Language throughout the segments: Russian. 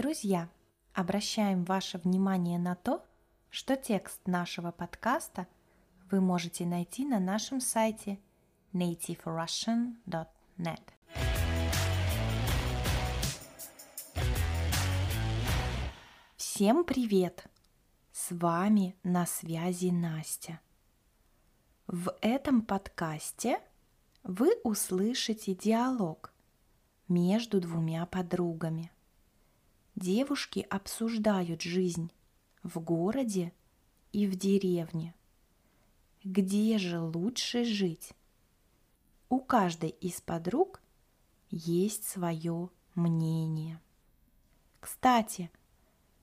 Друзья, обращаем ваше внимание на то, что текст нашего подкаста вы можете найти на нашем сайте nativerussian.net. Всем привет! С вами на связи Настя. В этом подкасте вы услышите диалог между двумя подругами. Девушки обсуждают жизнь в городе и в деревне. Где же лучше жить? У каждой из подруг есть свое мнение. Кстати,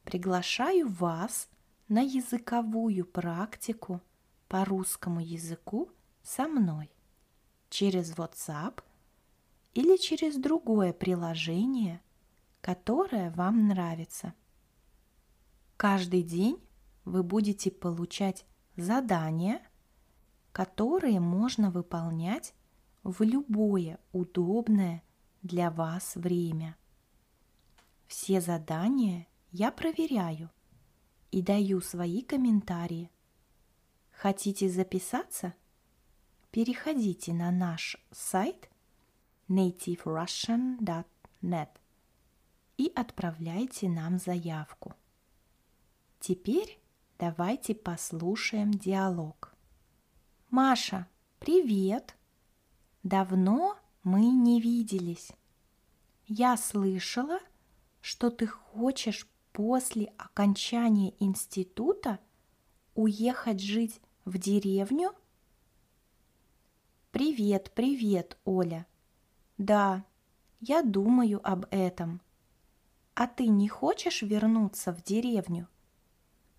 приглашаю вас на языковую практику по русскому языку со мной через WhatsApp или через другое приложение, которое вам нравится. Каждый день вы будете получать задания, которые можно выполнять в любое удобное для вас время. Все задания я проверяю и даю свои комментарии. Хотите записаться? Переходите на наш сайт nativerussian.net и отправляйте нам заявку. Теперь давайте послушаем диалог. Маша, привет! Давно мы не виделись. Я слышала, что ты хочешь после окончания института уехать жить в деревню? Привет, привет, Оля. Да, я думаю об этом. А ты не хочешь вернуться в деревню?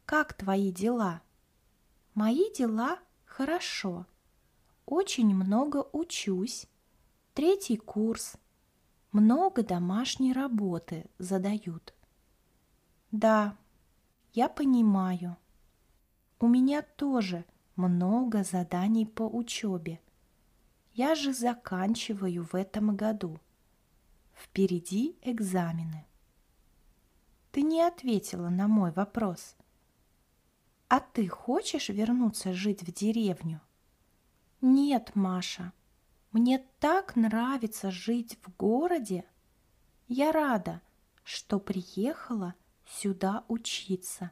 Как твои дела? Мои дела хорошо. Очень много учусь. Третий курс. Много домашней работы задают. Да, я понимаю. У меня тоже много заданий по учебе. Я же заканчиваю в этом году. Впереди экзамены. Ты не ответила на мой вопрос. А ты хочешь вернуться жить в деревню? Нет, Маша. Мне так нравится жить в городе. Я рада, что приехала сюда учиться.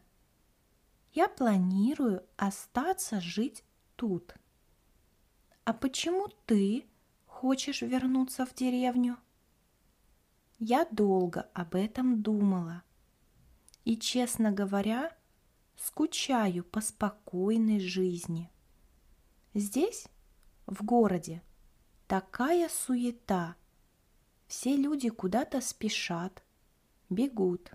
Я планирую остаться жить тут. А почему ты хочешь вернуться в деревню? Я долго об этом думала. И, честно говоря, скучаю по спокойной жизни. Здесь, в городе, такая суета. Все люди куда-то спешат, бегут.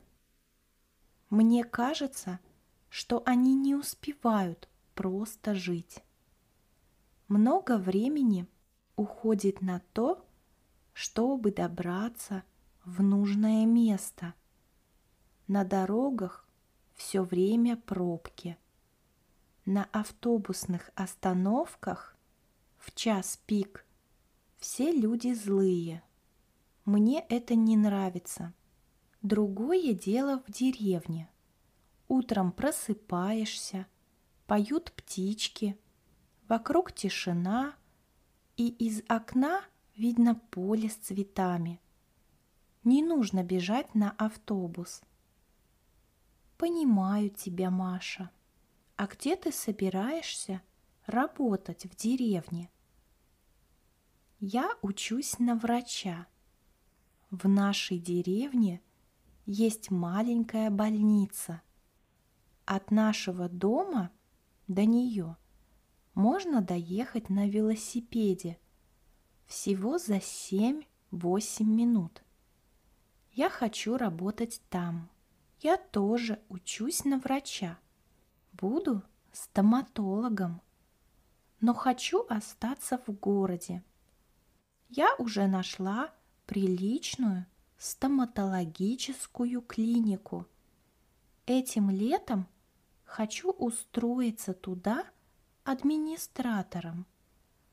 Мне кажется, что они не успевают просто жить. Много времени уходит на то, чтобы добраться в нужное место. На дорогах все время пробки. На автобусных остановках в час пик все люди злые. Мне это не нравится. Другое дело в деревне. Утром просыпаешься, поют птички, вокруг тишина, и из окна видно поле с цветами. Не нужно бежать на автобус. Понимаю тебя, Маша. А где ты собираешься работать в деревне? Я учусь на врача. В нашей деревне – есть маленькая больница. От нашего дома до нее можно доехать на велосипеде всего за 7-8 минут. Я хочу работать там. Я тоже учусь на врача. Буду стоматологом. Но хочу остаться в городе. Я уже нашла приличную стоматологическую клинику. Этим летом хочу устроиться туда администратором,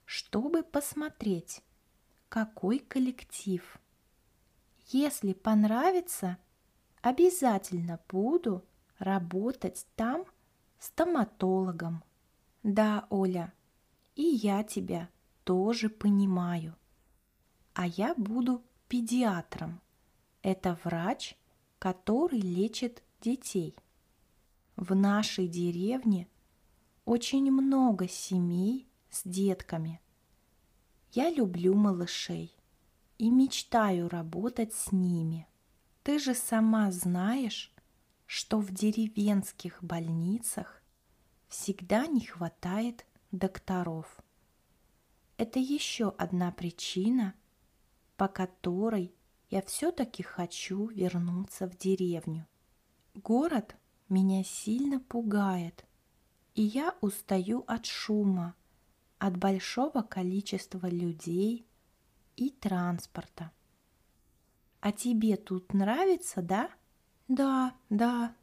чтобы посмотреть, какой коллектив. Если понравится, обязательно буду работать там стоматологом. Да, Оля, и я тебя тоже понимаю. А я буду педиатром. Это врач, который лечит детей. В нашей деревне очень много семей с детками. Я люблю малышей и мечтаю работать с ними. Ты же сама знаешь, что в деревенских больницах всегда не хватает докторов. Это еще одна причина, по которой я все-таки хочу вернуться в деревню. Город меня сильно пугает, и я устаю от шума, от большого количества людей и транспорта. А тебе тут нравится, да? Да, да.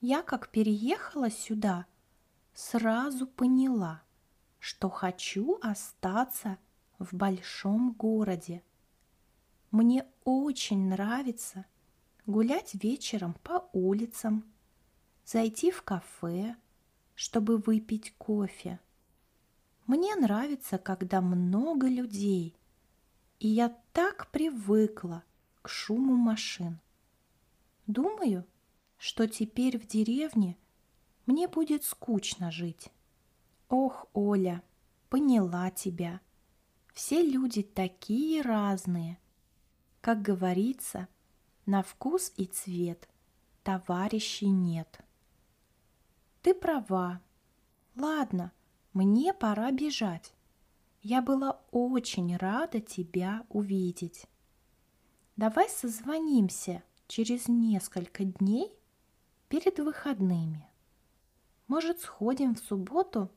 Я как переехала сюда, сразу поняла, что хочу остаться в большом городе. Мне очень нравится гулять вечером по улицам, зайти в кафе, чтобы выпить кофе. Мне нравится, когда много людей, и я так привыкла к шуму машин. Думаю, что теперь в деревне мне будет скучно жить. Ох, Оля, поняла тебя. Все люди такие разные. Как говорится, на вкус и цвет товарищей нет. Ты права. Ладно, мне пора бежать. Я была очень рада тебя увидеть. Давай созвонимся через несколько дней перед выходными. Может, сходим в субботу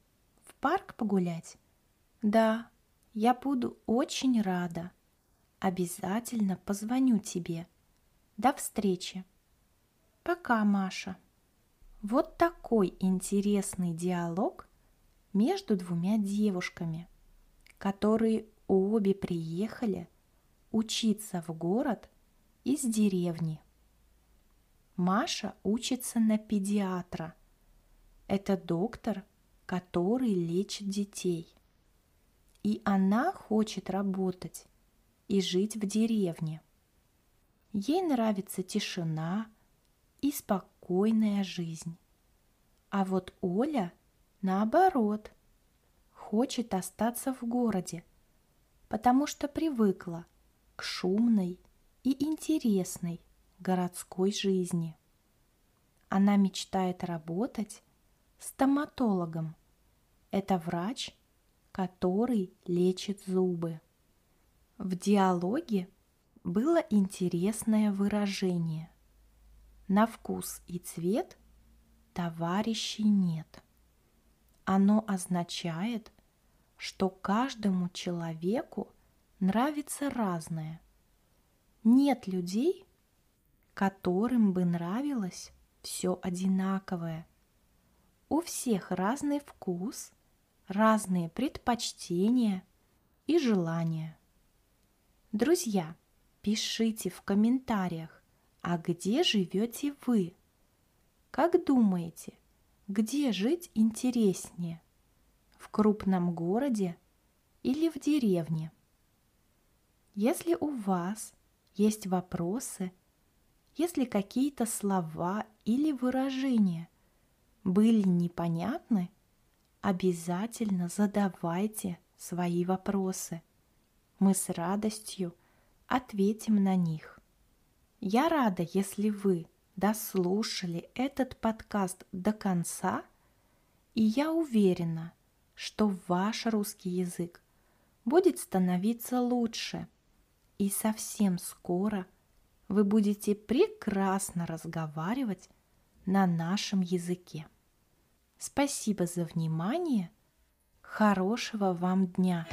в парк погулять? Да, я буду очень рада. Обязательно позвоню тебе. До встречи. Пока, Маша. Вот такой интересный диалог между двумя девушками, которые обе приехали учиться в город из деревни. Маша учится на педиатра. Это доктор, который лечит детей. И она хочет работать и жить в деревне. Ей нравится тишина и спокойная жизнь. А вот Оля, наоборот, хочет остаться в городе, потому что привыкла к шумной и интересной городской жизни. Она мечтает работать стоматологом. Это врач, который лечит зубы. В диалоге было интересное выражение. На вкус и цвет товарищей нет. Оно означает, что каждому человеку нравится разное. Нет людей, которым бы нравилось все одинаковое. У всех разный вкус, разные предпочтения и желания. Друзья, пишите в комментариях, а где живете вы? Как думаете, где жить интереснее? В крупном городе или в деревне? Если у вас есть вопросы, если какие-то слова или выражения были непонятны, обязательно задавайте свои вопросы. Мы с радостью ответим на них. Я рада, если вы дослушали этот подкаст до конца, и я уверена, что ваш русский язык будет становиться лучше, и совсем скоро вы будете прекрасно разговаривать на нашем языке. Спасибо за внимание. Хорошего вам дня!